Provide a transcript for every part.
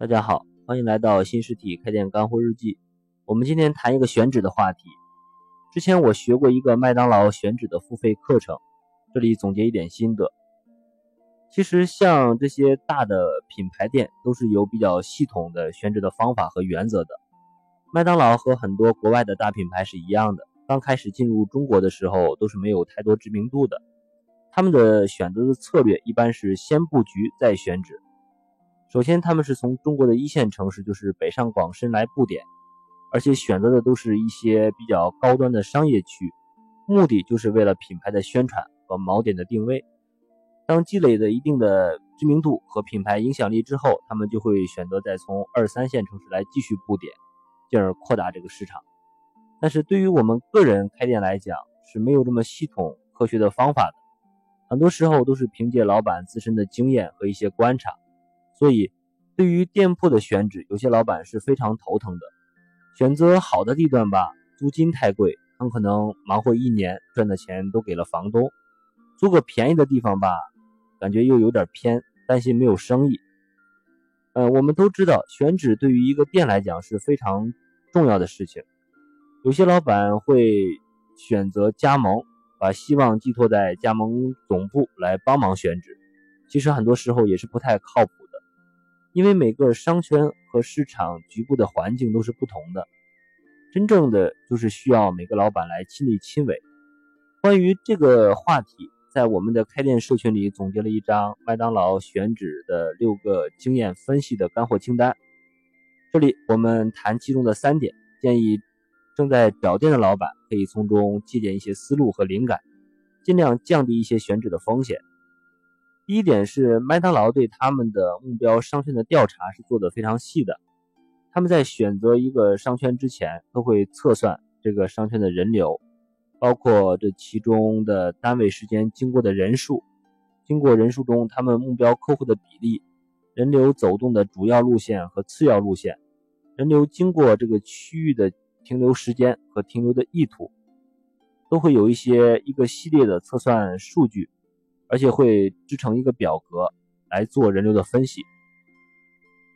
大家好，欢迎来到新实体开店干货日记。我们今天谈一个选址的话题。之前我学过一个麦当劳选址的付费课程，这里总结一点心得。其实像这些大的品牌店都是有比较系统的选址的方法和原则的。麦当劳和很多国外的大品牌是一样的，刚开始进入中国的时候都是没有太多知名度的。他们的选择的策略一般是先布局再选址。首先，他们是从中国的一线城市，就是北上广深来布点，而且选择的都是一些比较高端的商业区，目的就是为了品牌的宣传和锚点的定位。当积累了一定的知名度和品牌影响力之后，他们就会选择再从二三线城市来继续布点，进而扩大这个市场。但是对于我们个人开店来讲，是没有这么系统科学的方法的，很多时候都是凭借老板自身的经验和一些观察。所以，对于店铺的选址，有些老板是非常头疼的。选择好的地段吧，租金太贵，很可能忙活一年赚的钱都给了房东；租个便宜的地方吧，感觉又有点偏，担心没有生意。呃，我们都知道，选址对于一个店来讲是非常重要的事情。有些老板会选择加盟，把希望寄托在加盟总部来帮忙选址，其实很多时候也是不太靠谱。因为每个商圈和市场局部的环境都是不同的，真正的就是需要每个老板来亲力亲为。关于这个话题，在我们的开店社群里总结了一张麦当劳选址的六个经验分析的干货清单。这里我们谈其中的三点，建议正在找店的老板可以从中借鉴一些思路和灵感，尽量降低一些选址的风险。第一点是麦当劳对他们的目标商圈的调查是做的非常细的，他们在选择一个商圈之前都会测算这个商圈的人流，包括这其中的单位时间经过的人数，经过人数中他们目标客户的比例，人流走动的主要路线和次要路线，人流经过这个区域的停留时间和停留的意图，都会有一些一个系列的测算数据。而且会制成一个表格来做人流的分析。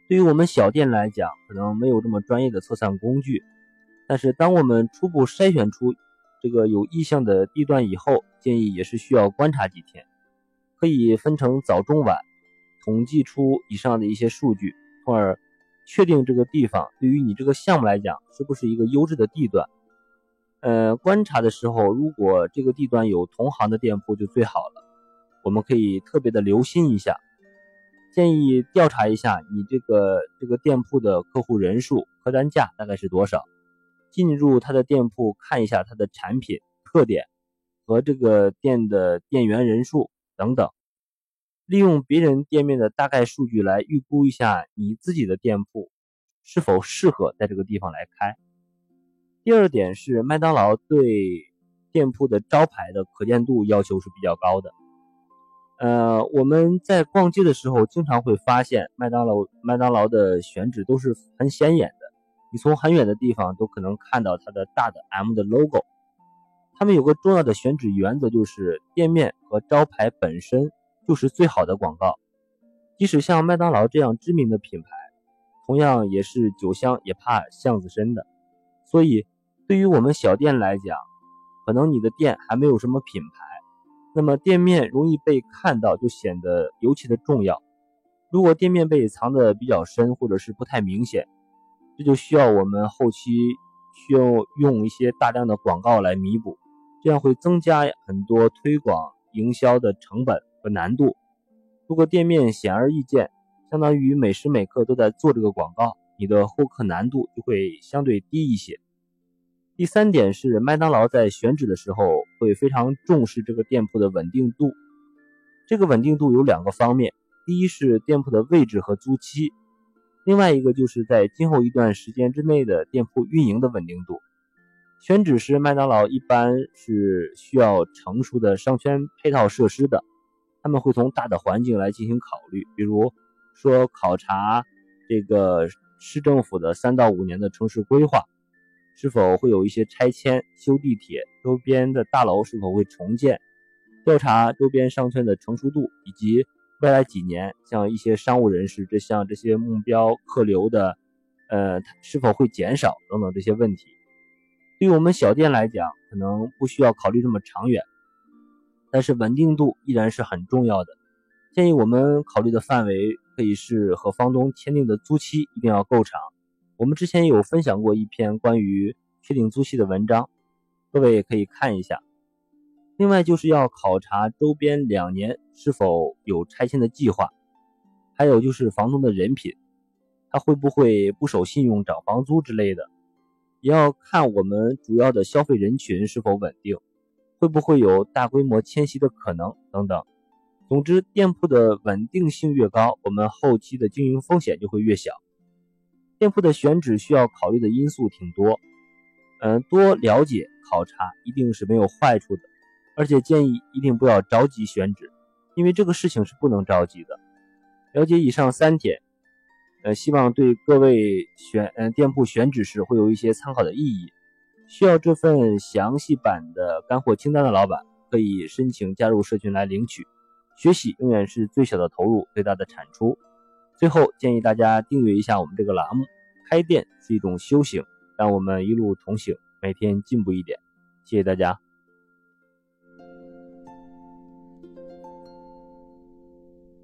对于我们小店来讲，可能没有这么专业的测算工具，但是当我们初步筛选出这个有意向的地段以后，建议也是需要观察几天，可以分成早中晚，统计出以上的一些数据，从而确定这个地方对于你这个项目来讲是不是一个优质的地段。呃，观察的时候，如果这个地段有同行的店铺就最好了。我们可以特别的留心一下，建议调查一下你这个这个店铺的客户人数、客单价大概是多少，进入他的店铺看一下他的产品特点和这个店的店员人数等等，利用别人店面的大概数据来预估一下你自己的店铺是否适合在这个地方来开。第二点是麦当劳对店铺的招牌的可见度要求是比较高的。呃，我们在逛街的时候，经常会发现麦当劳麦当劳的选址都是很显眼的，你从很远的地方都可能看到它的大的 M 的 logo。他们有个重要的选址原则，就是店面和招牌本身就是最好的广告。即使像麦当劳这样知名的品牌，同样也是酒香也怕巷子深的。所以，对于我们小店来讲，可能你的店还没有什么品牌。那么店面容易被看到，就显得尤其的重要。如果店面被藏得比较深，或者是不太明显，这就需要我们后期需要用一些大量的广告来弥补，这样会增加很多推广营销的成本和难度。如果店面显而易见，相当于每时每刻都在做这个广告，你的获客难度就会相对低一些。第三点是，麦当劳在选址的时候会非常重视这个店铺的稳定度。这个稳定度有两个方面，第一是店铺的位置和租期，另外一个就是在今后一段时间之内的店铺运营的稳定度。选址时，麦当劳一般是需要成熟的商圈配套设施的，他们会从大的环境来进行考虑，比如说考察这个市政府的三到五年的城市规划。是否会有一些拆迁、修地铁？周边的大楼是否会重建？调查周边商圈的成熟度，以及未来几年，像一些商务人士，这像这些目标客流的，呃，是否会减少等等这些问题。对于我们小店来讲，可能不需要考虑这么长远，但是稳定度依然是很重要的。建议我们考虑的范围可以是和房东签订的租期一定要够长。我们之前有分享过一篇关于确定租期的文章，各位也可以看一下。另外就是要考察周边两年是否有拆迁的计划，还有就是房东的人品，他会不会不守信用涨房租之类的。也要看我们主要的消费人群是否稳定，会不会有大规模迁徙的可能等等。总之，店铺的稳定性越高，我们后期的经营风险就会越小。店铺的选址需要考虑的因素挺多，嗯，多了解考察一定是没有坏处的，而且建议一定不要着急选址，因为这个事情是不能着急的。了解以上三点。呃，希望对各位选嗯店铺选址时会有一些参考的意义。需要这份详细版的干货清单的老板，可以申请加入社群来领取。学习永远是最小的投入，最大的产出。最后建议大家订阅一下我们这个栏目。开店是一种修行，让我们一路同行，每天进步一点。谢谢大家。